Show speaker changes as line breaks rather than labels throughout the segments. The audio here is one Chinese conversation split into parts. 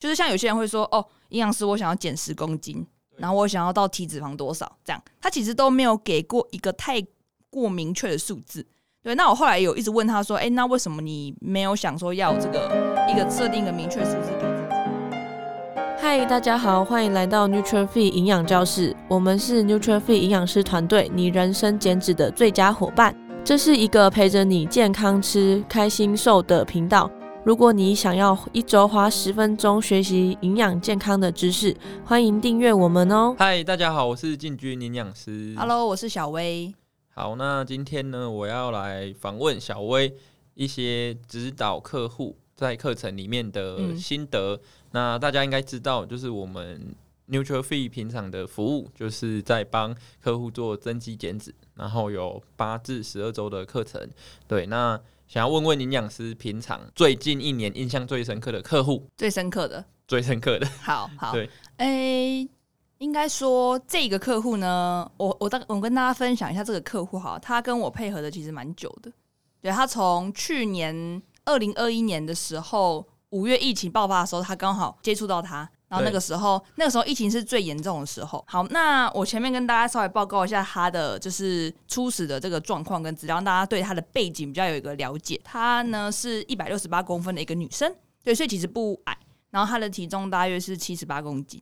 就是像有些人会说，哦，营养师，我想要减十公斤，然后我想要到体脂肪多少，这样，他其实都没有给过一个太过明确的数字。对，那我后来有一直问他说，哎，那为什么你没有想说要这个一个设定一个明确数字给自己？
嗨，大家好，欢迎来到 Nuture Fit 营养教室，我们是 Nuture Fit 营养师团队，你人生减脂的最佳伙伴。这是一个陪着你健康吃、开心瘦的频道。如果你想要一周花十分钟学习营养健康的知识，欢迎订阅我们哦。
嗨，大家好，我是进军营养师。
Hello，我是小薇。
好，那今天呢，我要来访问小薇一些指导客户在课程里面的心得。嗯、那大家应该知道，就是我们 NutriFee 平常的服务，就是在帮客户做增肌减脂，然后有八至十二周的课程。对，那想要问问营养师，平常最近一年印象最深刻的客户，
最深刻的，
最深刻的。
好好，
对，
哎、欸。应该说，这个客户呢，我我大我跟大家分享一下这个客户哈，他跟我配合的其实蛮久的。对，他从去年二零二一年的时候，五月疫情爆发的时候，他刚好接触到他，然后那个时候那个时候疫情是最严重的时候。好，那我前面跟大家稍微报告一下他的就是初始的这个状况跟资料，让大家对他的背景比较有一个了解。她呢是一百六十八公分的一个女生，对，所以其实不矮，然后她的体重大约是七十八公斤。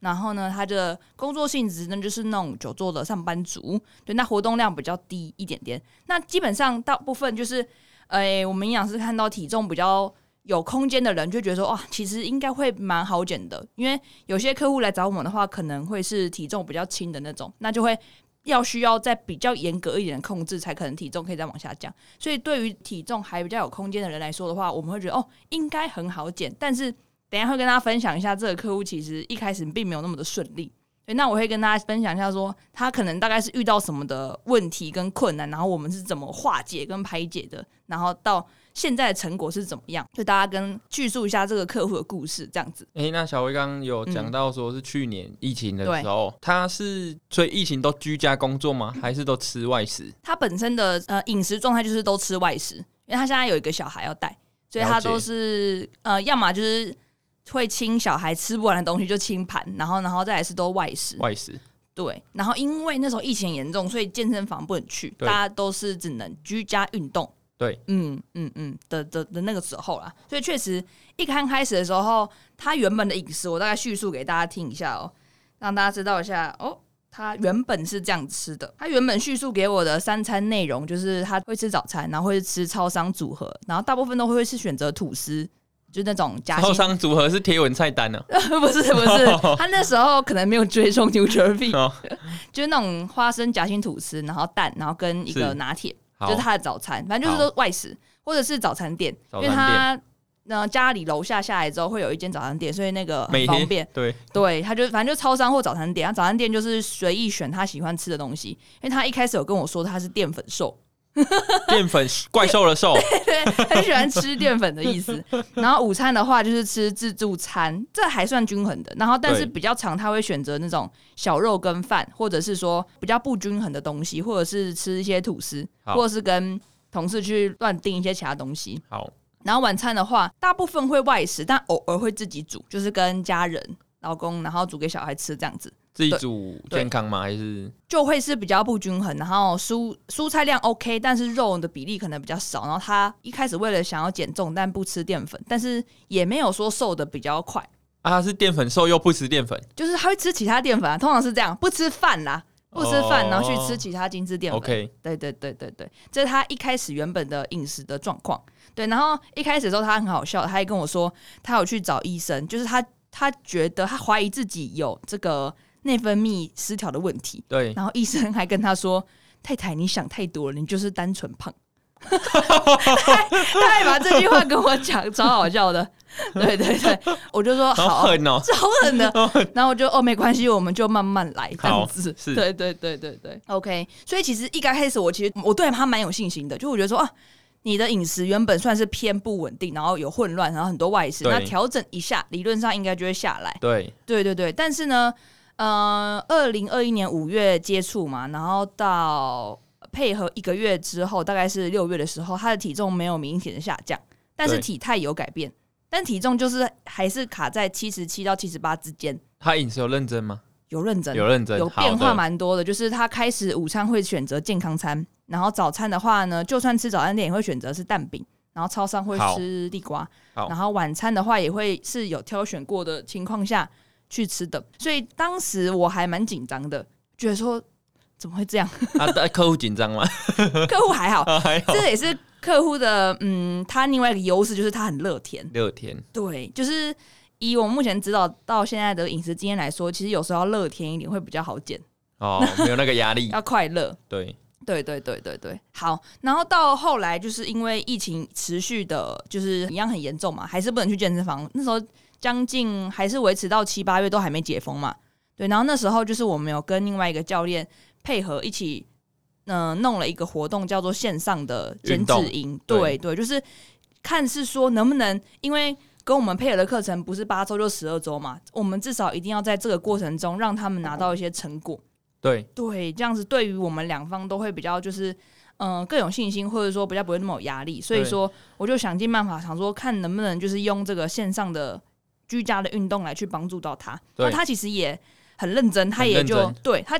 然后呢，她的工作性质呢，就是那种久坐的上班族，对，那活动量比较低一点点。那基本上大部分就是，呃，我们营养师看到体重比较有空间的人，就觉得说，哇，其实应该会蛮好减的。因为有些客户来找我们的话，可能会是体重比较轻的那种，那就会要需要再比较严格一点的控制，才可能体重可以再往下降。所以对于体重还比较有空间的人来说的话，我们会觉得，哦，应该很好减，但是。等下会跟大家分享一下，这个客户其实一开始并没有那么的顺利。那我会跟大家分享一下，说他可能大概是遇到什么的问题跟困难，然后我们是怎么化解跟排解的，然后到现在的成果是怎么样，就大家跟叙述一下这个客户的故事，这样子。
哎、欸，那小薇刚刚有讲到说是去年疫情的时候，嗯、他是所以疫情都居家工作吗？还是都吃外食？
他本身的呃饮食状态就是都吃外食，因为他现在有一个小孩要带，所以他都是呃要么就是。会清小孩吃不完的东西就清盘，然后然后再来是都外食。
外食
对，然后因为那时候疫情严重，所以健身房不能去，大家都是只能居家运动。
对，
嗯嗯嗯的的的那个时候啦，所以确实一刚开始的时候，他原本的饮食我大概叙述给大家听一下哦，让大家知道一下哦，他原本是这样吃的。他原本叙述给我的三餐内容就是他会吃早餐，然后会吃超商组合，然后大部分都会是选择吐司。就那种加
超商组合是贴文菜单呢？
不是不是，他那时候可能没有追踪 Nuture Fit，就是那种花生夹心吐司，然后蛋，然后跟一个拿铁，就是他的早餐，反正就是说外食或者是早餐店，因为他那家里楼下下来之后会有一间早餐店，所以那个很方便。
对。
对，他就反正就超商或早餐店，他早餐店就是随意选他喜欢吃的东西，因为他一开始有跟我说他是淀粉瘦。
淀粉怪兽的
兽，很喜欢吃淀粉的意思。然后午餐的话就是吃自助餐，这还算均衡的。然后但是比较常他会选择那种小肉跟饭，或者是说比较不均衡的东西，或者是吃一些吐司，或者是跟同事去乱订一些其他东西。
好，
然后晚餐的话，大部分会外食，但偶尔会自己煮，就是跟家人、老公，然后煮给小孩吃这样子。
自己煮健康吗？还是
就会是比较不均衡，然后蔬蔬菜量 OK，但是肉的比例可能比较少。然后他一开始为了想要减重，但不吃淀粉，但是也没有说瘦的比较快
啊。他是淀粉瘦又不吃淀粉，
就是他会吃其他淀粉啊，通常是这样，不吃饭啦，不吃饭，哦、然后去吃其他精致淀粉。
OK，
对对对对对，这是他一开始原本的饮食的状况。对，然后一开始的时候他很好笑，他还跟我说他有去找医生，就是他他觉得他怀疑自己有这个。内分泌失调的问题，
对，
然后医生还跟他说：“太太，你想太多了，你就是单纯胖。”他还把这句话跟我讲，超好笑的。对对对，我就说好
狠哦，
超狠的。然后我就哦，没关系，我们就慢慢来，这样子。是，对对对对对，OK。所以其实一刚开始，我其实我对他蛮有信心的，就我觉得说啊，你的饮食原本算是偏不稳定，然后有混乱，然后很多外食，对那调整一下，理论上应该就会下来。
对
对对对，但是呢。呃，二零二一年五月接触嘛，然后到配合一个月之后，大概是六月的时候，他的体重没有明显的下降，但是体态有改变。但体重就是还是卡在七十七到七十八之间。
他饮食有认真吗？
有认真，
有认真，
有变化蛮多的。就是他开始午餐会选择健康餐，然后早餐的话呢，就算吃早餐店也会选择是蛋饼，然后超商会吃地瓜，然后晚餐的话也会是有挑选过的情况下去吃的。所以当时我还蛮紧张的，觉得说怎么会这样？
啊，客户紧张吗？
客户还好，
啊、还好，
这也是客户的嗯，他另外一个优势就是他很乐天，
乐天，
对，就是。以我目前指导到现在的饮食经验来说，其实有时候要乐天一点会比较好减
哦，没有那个压力，
要快乐。
对，
对，对，对，对，对。好，然后到后来就是因为疫情持续的，就是一样很严重嘛，还是不能去健身房。那时候将近还是维持到七八月都还没解封嘛。对，然后那时候就是我们有跟另外一个教练配合一起，嗯、呃，弄了一个活动，叫做线上的减脂营。对，对，就是看是说能不能因为。跟我们配合的课程不是八周就十二周嘛？我们至少一定要在这个过程中让他们拿到一些成果。
对
对，这样子对于我们两方都会比较就是嗯、呃、更有信心，或者说比较不会那么有压力。所以说，我就想尽办法想说，看能不能就是用这个线上的居家的运动来去帮助到他。那他其实也很认真，他也就对他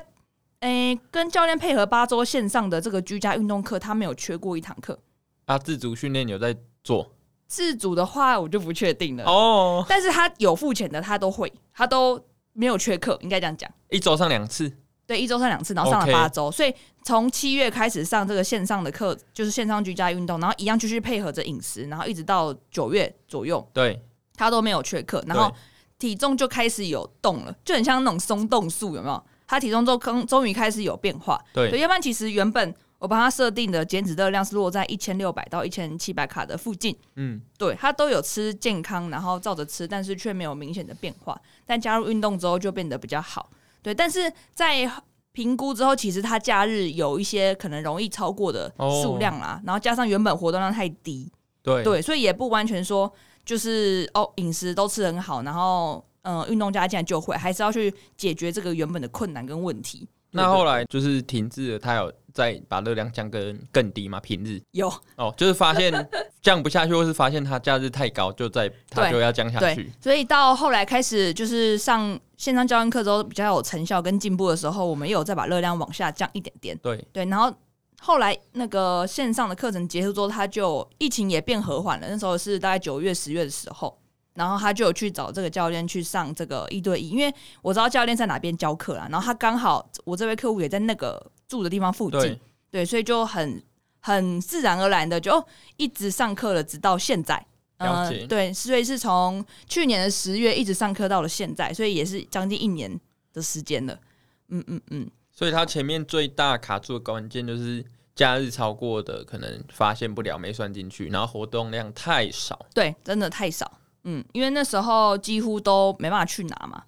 诶、欸、跟教练配合八周线上的这个居家运动课，他没有缺过一堂课。
他自主训练有在做。
自主的话，我就不确定了哦。但是他有付钱的，他都会，他都没有缺课，应该这样讲。
一周上两次，
对，一周上两次，然后上了八周，所以从七月开始上这个线上的课，就是线上居家运动，然后一样继续配合着饮食，然后一直到九月左右，
对，
他都没有缺课，然后体重就开始有动了，就很像那种松动术，有没有？他体重就终终于开始有变化，
对，
对，要不然其实原本。我帮他设定的减脂热量是落在一千六百到一千七百卡的附近，嗯，对，他都有吃健康，然后照着吃，但是却没有明显的变化。但加入运动之后就变得比较好，对。但是在评估之后，其实他假日有一些可能容易超过的数量啦，哦，然后加上原本活动量太低，
对
对，所以也不完全说就是哦饮食都吃很好，然后嗯运动加进来就会，还是要去解决这个原本的困难跟问题。
那后来就是停滞了，他有再把热量降更更低吗？平日
有
哦，就是发现降不下去，或是发现他假日太高，就在他就要降下去。
所以到后来开始就是上线上教练课之后比较有成效跟进步的时候，我们又有再把热量往下降一点点。
对
对，然后后来那个线上的课程结束之后，他就疫情也变和缓了。那时候是大概九月、十月的时候。然后他就有去找这个教练去上这个一对一，因为我知道教练在哪边教课啦。然后他刚好我这位客户也在那个住的地方附近，对，对，所以就很很自然而然的就一直上课了，直到现在。
呃，
对，所以是从去年的十月一直上课到了现在，所以也是将近一年的时间了。嗯嗯嗯。
所以他前面最大卡住的关键就是假日超过的可能发现不了，没算进去，然后活动量太少。
对，真的太少。嗯，因为那时候几乎都没办法去拿嘛。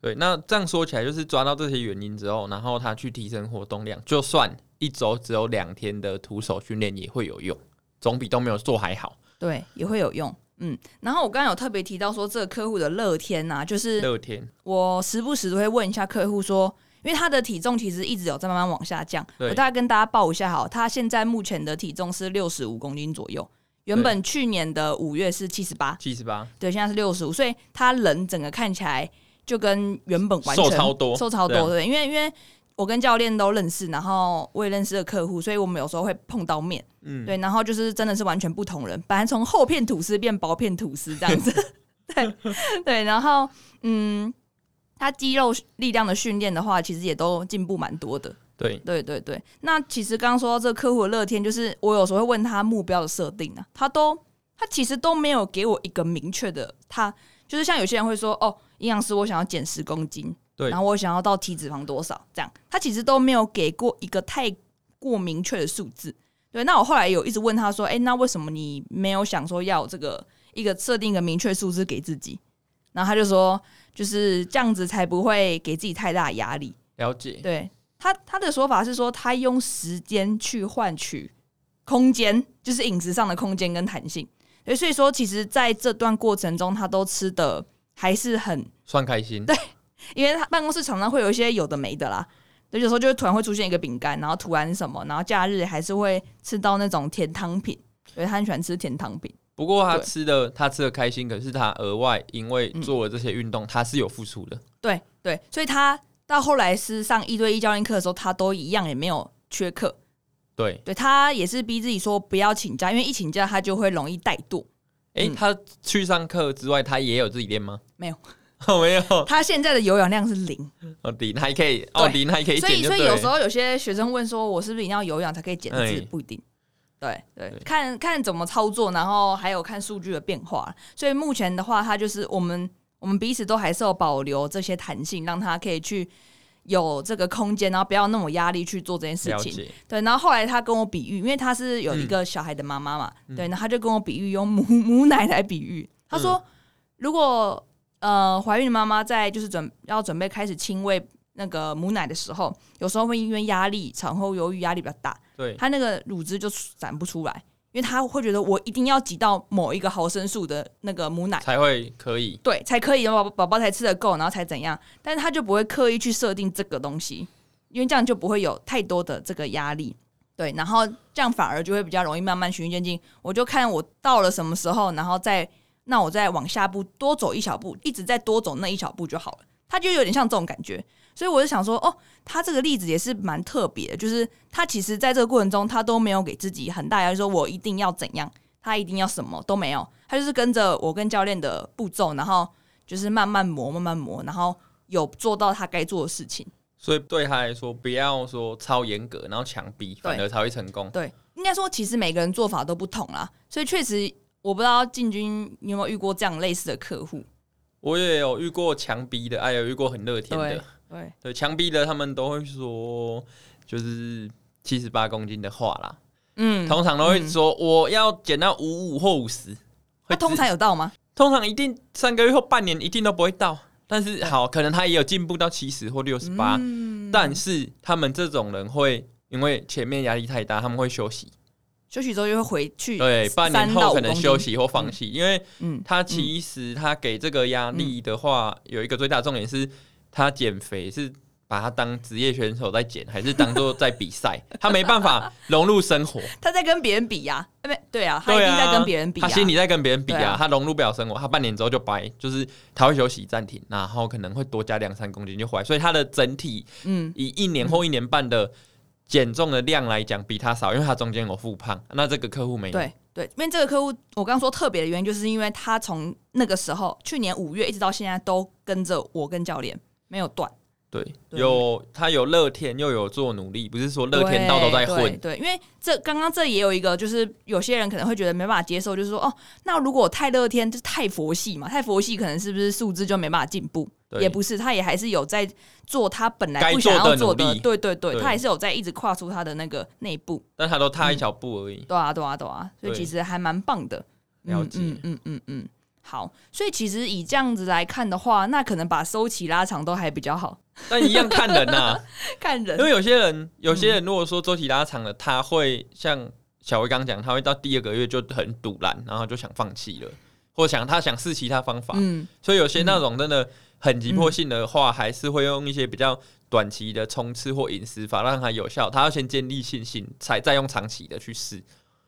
对，那这样说起来，就是抓到这些原因之后，然后他去提升活动量，就算一周只有两天的徒手训练也会有用，总比都没有做还好。
对，也会有用。嗯，然后我刚刚有特别提到说，这个客户的乐天呐、啊，就是乐天。我时不时都会问一下客户说，因为他的体重其实一直有在慢慢往下降。我大概跟大家报一下好，他现在目前的体重是六十五公斤左右。原本去年的五月是七十八，
七十八，
对，现在是六十五，所以他人整个看起来就跟原本完全
瘦超多，
瘦超多，对，对，因为因为我跟教练都认识，然后我也认识的客户，所以我们有时候会碰到面，嗯，对，然后就是真的是完全不同人，本来从厚片吐司变薄片吐司这样子，对对，然后嗯，他肌肉力量的训练的话，其实也都进步蛮多的。
对
对对对，那其实刚刚说到这个客户的乐天，就是我有时候会问他目标的设定啊，他都他其实都没有给我一个明确的，他就是像有些人会说哦，营养师我想要减十公斤，对，然后我想要到体脂肪多少这样，他其实都没有给过一个太过明确的数字。对，那我后来有一直问他说，哎，那为什么你没有想说要这个一个设定一个明确数字给自己？然后他就说，就是这样子才不会给自己太大压力。
了解，
对。他他的说法是说，他用时间去换取空间，就是饮食上的空间跟弹性。所以说，其实在这段过程中，他都吃的还是很
算开心。
对，因为他办公室常常会有一些有的没的啦，有时候就会突然会出现一个饼干，然后突然什么，然后假日还是会吃到那种甜汤品，所以他很喜欢吃甜汤品。
不过他吃的他吃的开心，可是他额外因为做了这些运动，他是有付出的。
对对，所以他到后来是上一对一教练课的时候，他都一样也没有缺课。
对，
对他也是逼自己说不要请假，因为一请假他就会容易怠惰。
哎，他去上课之外，他也有自己练吗？
没有，
没有。
他现在的有氧量是零。
哦，零还可以，哦，零还可以减。
所以，所以有时候有些学生问说，我是不是一定要有氧才可以减脂？不一定。对对，看看怎么操作，然后还有看数据的变化。所以目前的话，他就是我们我们彼此都还是有保留这些弹性，让他可以去。有这个空间，然后不要那么压力去做这件事情。对，然后后来他跟我比喻，因为他是有一个小孩的妈妈嘛，嗯、对，然后他就跟我比喻用母 母奶来比喻。他说，嗯、如果呃怀孕的妈妈在就是准要准备开始亲喂那个母奶的时候，有时候会因为压力，产后忧郁压力比较大，
对，
他那个乳汁就散不出来。因为他会觉得我一定要挤到某一个毫升数的那个母奶
才会可以，
对，才可以，然后宝宝才吃得够，然后才怎样？但是他就不会刻意去设定这个东西，因为这样就不会有太多的这个压力，对，然后这样反而就会比较容易慢慢循序渐进。我就看我到了什么时候，然后再那我再往下步多走一小步，一直再多走那一小步就好了。他就有点像这种感觉。所以我就想说，哦，他这个例子也是蛮特别的，就是他其实在这个过程中，他都没有给自己很大压力，说我一定要怎样，他一定要什么都没有，他就是跟着我跟教练的步骤，然后就是慢慢磨，慢慢磨，然后有做到他该做的事情。所以
对他来说，不要说超严格，然后强逼，反而才会成功。
对，应该说其实每个人做法都不同啦，所以确实我不知道进军你有没有遇过这样类似的客户。
我也有遇过强逼的，哎，有遇过很乐天的。
对。
对，强逼的他们都会说，就是七十八公斤的话啦，嗯，通常都会说、嗯、我要减到五五或五十，
会通常有到吗？
通常一定三个月或半年一定都不会到，但是好，可能他也有进步到七十或六十八，但是他们这种人会因为前面压力太大，他们会休息。
休息之后又会回去，
对，半年后可能休息或放弃，嗯、因为他其实他给这个压力的话，嗯、有一个最大重点是。他减肥是把他当职业选手在减，还是当做在比赛？他没办法融入生活。
他在跟别人比呀、啊，对对啊，他一定在跟别人比、啊。
他心里在跟别人比啊，啊他融入不了生活。他半年之后就掰，就是他会休息暂停，然后可能会多加两三公斤就回来。所以他的整体，嗯，以一年或一年半的减重的量来讲，比他少，因为他中间有复胖。那这个客户没有。
对对，因为这个客户我刚刚说特别的原因，就是因为他从那个时候，去年五月一直到现在都跟着我跟教练。没有断，
对，对。有他有乐天，又有做努力，不是说乐天到都在混，
对，对，对，因为这刚刚这也有一个，就是有些人可能会觉得没办法接受，就是说哦，那如果太乐天就是太佛系嘛，太佛系可能是不是素质就没办法进步？也不是，他也还是有在做他本来不想要做的，的对对对，对。他还是有在一直跨出他的那个内部，
但他都踏一小步而已，
嗯、对啊对啊对啊，所以其实还蛮棒的，
了解，
嗯嗯嗯嗯。好，所以其实以这样子来看的话，那可能把收期拉长都还比较好。
但一样看人呐、啊，
看人。
因为有些人，有些人如果说周期拉长了，嗯、他会像小薇刚讲，他会到第二个月就很堵烂，然后就想放弃了，或想他想试其他方法。嗯，所以有些那种真的很急迫性的话，嗯、还是会用一些比较短期的冲刺或饮食法让他有效。他要先建立信心，才再用长期的去试。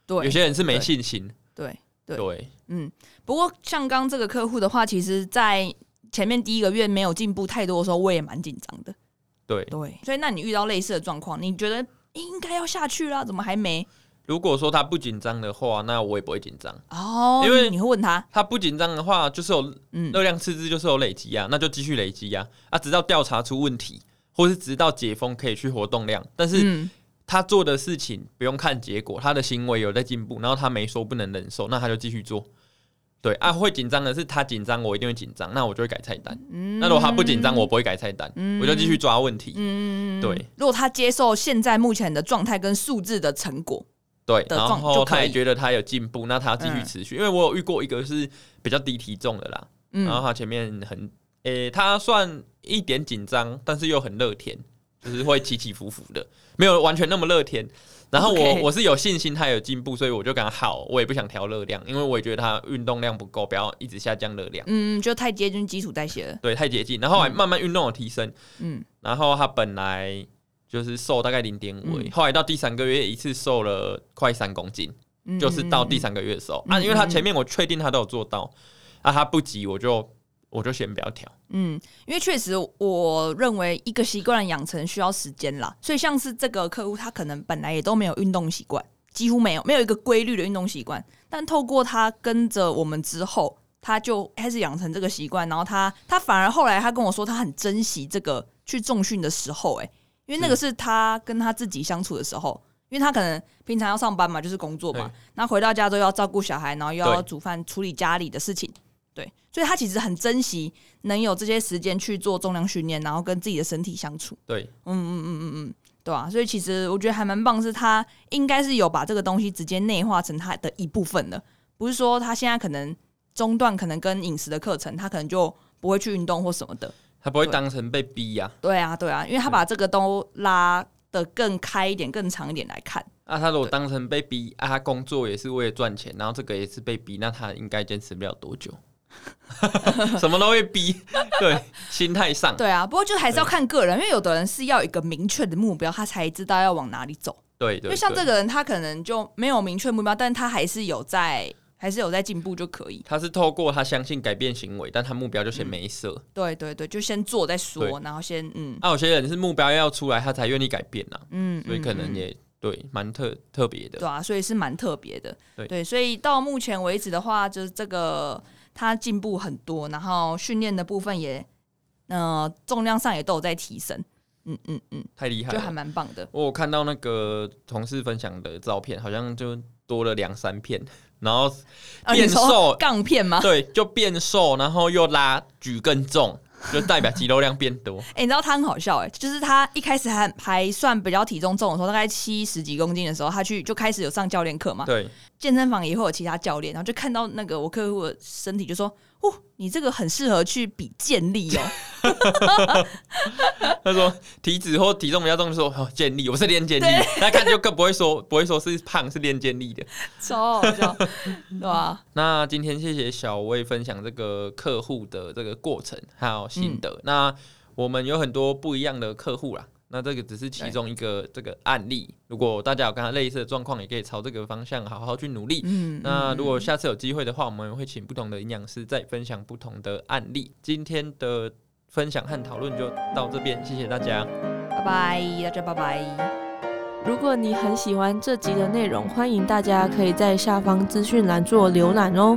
对，有些人是没信心。
对。对对，
对。
嗯，不过像刚这个客户的话，其实，在前面第一个月没有进步太多的时候，我也蛮紧张的。
对。
对，所以那你遇到类似的状况，你觉得应该要下去了，怎么还没？
如果说他不紧张的话，那我也不会紧张。
哦，因为你会问他，
他不紧张的话，就是有热量赤字，就是有累积啊，嗯、那就继续累积啊，啊，直到调查出问题，或是直到解封可以去活动量，但是。嗯他做的事情不用看结果，他的行为有在进步，然后他没说不能忍受，那他就继续做。对啊，会紧张的是他紧张，我一定会紧张，那我就会改菜单。嗯、那如果他不紧张，我不会改菜单，嗯、我就继续抓问题。嗯、对。
如果他接受现在目前的状态跟数字的成果，
对，然后他也觉得他有进步，那他继续持续。嗯、因为我有遇过一个是比较低体重的啦，嗯、然后他前面很，诶、欸，他算一点紧张，但是又很乐天。就是会起起伏伏的，没有完全那么乐天。然后我.我是有信心他有进步，所以我就跟他好，我也不想调热量，因为我也觉得他运动量不够，不要一直下降热量。
嗯，就太接近基础代谢了。
对，太接近。然后还慢慢运动有提升。嗯。然后他本来就是瘦大概零点五，后来到第三个月一次瘦了快三公斤。
嗯、
就是到第三个月的时候、嗯、啊，因为他前面我确定他都有做到，啊，他不急，我就我就先不要调。
嗯，因为确实我认为一个习惯的养成需要时间啦，所以像是这个客户，他可能本来也都没有运动习惯，几乎没有没有一个规律的运动习惯，但透过他跟着我们之后，他就开始养成这个习惯，然后他他反而后来他跟我说，他很珍惜这个去重训的时候、欸，哎，因为那个是他跟他自己相处的时候。因为他可能平常要上班嘛，就是工作嘛，那回到家都要照顾小孩，然后又要煮饭、处理家里的事情，对，所以他其实很珍惜能有这些时间去做重量训练，然后跟自己的身体相处。
对，
嗯嗯嗯嗯嗯，对啊，所以其实我觉得还蛮棒，是他应该是有把这个东西直接内化成他的一部分的，不是说他现在可能中断，可能跟饮食的课程，他可能就不会去运动或什么的，
他不会当成被逼呀、
啊。对啊，对啊，因为他把这个都拉。的更开一点、更长一点来看。
啊，他如果当成被逼啊，他工作也是为了赚钱，然后这个也是被逼，那他应该坚持不了多久。什么都会逼，对，心态上。
对啊，不过就还是要看个人，因为有的人是要一个明确的目标，他才知道要往哪里走。
对，对，对，
因为像这个人，他可能就没有明确目标，但他还是有在。还是有在进步就可以。
他是透过他相信改变行为，但他目标就先没设、嗯。对
对对，就先做再说，然后先嗯。
那、啊、有些人是目标要出来，他才愿意改变呐、啊。嗯，所以可能也、嗯、对，蛮特特别的。
对啊，所以是蛮特别的。对对，所以到目前为止的话，就是这个他进步很多，然后训练的部分也，呃，重量上也都有在提升。嗯嗯嗯，
太厉害了，
就还蛮棒的。
我有看到那个同事分享的照片，好像就多了两三片。然后变瘦，
杠片吗？
对，就变瘦，然后又拉举更重，就代表肌肉量变多。
哎、欸，你知道他很好笑哎、欸，就是他一开始还还算比较体重重的时候，大概七十几公斤的时候，他去就开始有上教练课嘛。对，健身房也会有其他教练，然后就看到那个我客户的身体，就说。哦，你这个很适合去比健力哦。
他说体脂或体重比较重，就说哦健力，我是练健力。他看就更不会说不会说是胖是练健力的，
超好笑，对吧？
那今天谢谢小薇分享这个客户的这个过程还有心得。嗯、那我们有很多不一样的客户啦。那这个只是其中一个这个案例，如果大家有跟他类似的状况，也可以朝这个方向好好去努力。嗯，那如果下次有机会的话，我们会请不同的营养师再分享不同的案例。今天的分享和讨论就到这边，谢谢大家，
拜拜，大家拜拜。
如果你很喜欢这集的内容，欢迎大家可以在下方资讯栏做浏览哦。